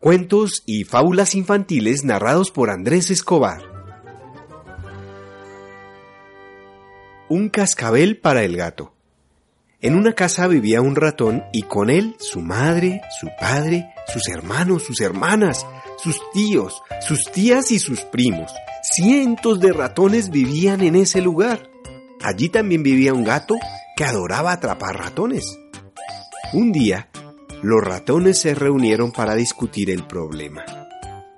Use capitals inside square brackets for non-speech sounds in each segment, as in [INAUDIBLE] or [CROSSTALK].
Cuentos y fábulas infantiles narrados por Andrés Escobar. Un cascabel para el gato. En una casa vivía un ratón y con él su madre, su padre, sus hermanos, sus hermanas, sus tíos, sus tías y sus primos. Cientos de ratones vivían en ese lugar. Allí también vivía un gato que adoraba atrapar ratones. Un día, los ratones se reunieron para discutir el problema.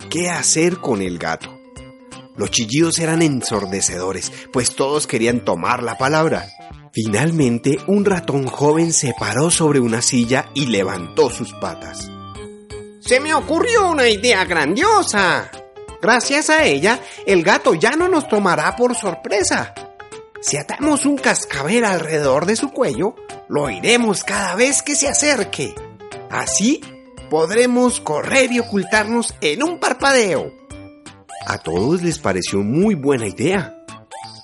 ¿Qué hacer con el gato? Los chillidos eran ensordecedores, pues todos querían tomar la palabra. Finalmente, un ratón joven se paró sobre una silla y levantó sus patas. Se me ocurrió una idea grandiosa. Gracias a ella, el gato ya no nos tomará por sorpresa. Si atamos un cascabel alrededor de su cuello, lo oiremos cada vez que se acerque. Así podremos correr y ocultarnos en un parpadeo. A todos les pareció muy buena idea.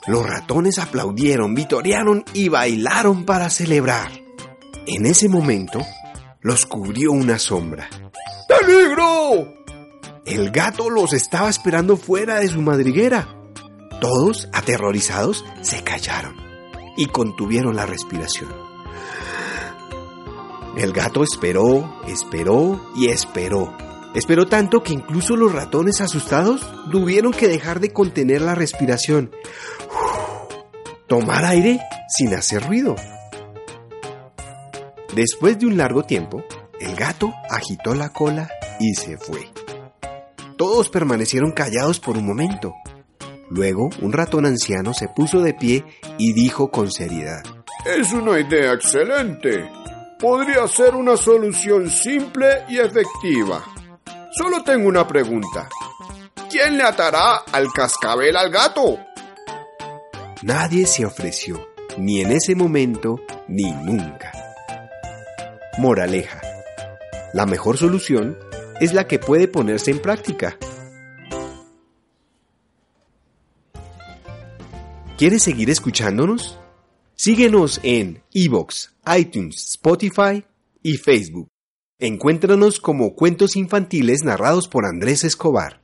Los ratones aplaudieron, vitorearon y bailaron para celebrar. En ese momento, los cubrió una sombra. ¡Peligro! El gato los estaba esperando fuera de su madriguera. Todos, aterrorizados, se callaron y contuvieron la respiración. El gato esperó, esperó y esperó. Esperó tanto que incluso los ratones asustados tuvieron que dejar de contener la respiración. [SIGHS] tomar aire sin hacer ruido. Después de un largo tiempo, el gato agitó la cola y se fue. Todos permanecieron callados por un momento. Luego, un ratón anciano se puso de pie y dijo con seriedad. Es una idea excelente podría ser una solución simple y efectiva. Solo tengo una pregunta. ¿Quién le atará al cascabel al gato? Nadie se ofreció, ni en ese momento, ni nunca. Moraleja. La mejor solución es la que puede ponerse en práctica. ¿Quieres seguir escuchándonos? Síguenos en iVoox, iTunes, Spotify y Facebook. Encuéntranos como cuentos infantiles narrados por Andrés Escobar.